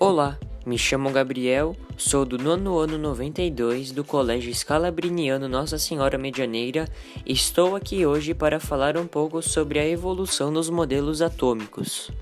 Olá, me chamo Gabriel, sou do nono ano 92 do Colégio Scalabriniano Nossa Senhora Medianeira e estou aqui hoje para falar um pouco sobre a evolução dos modelos atômicos.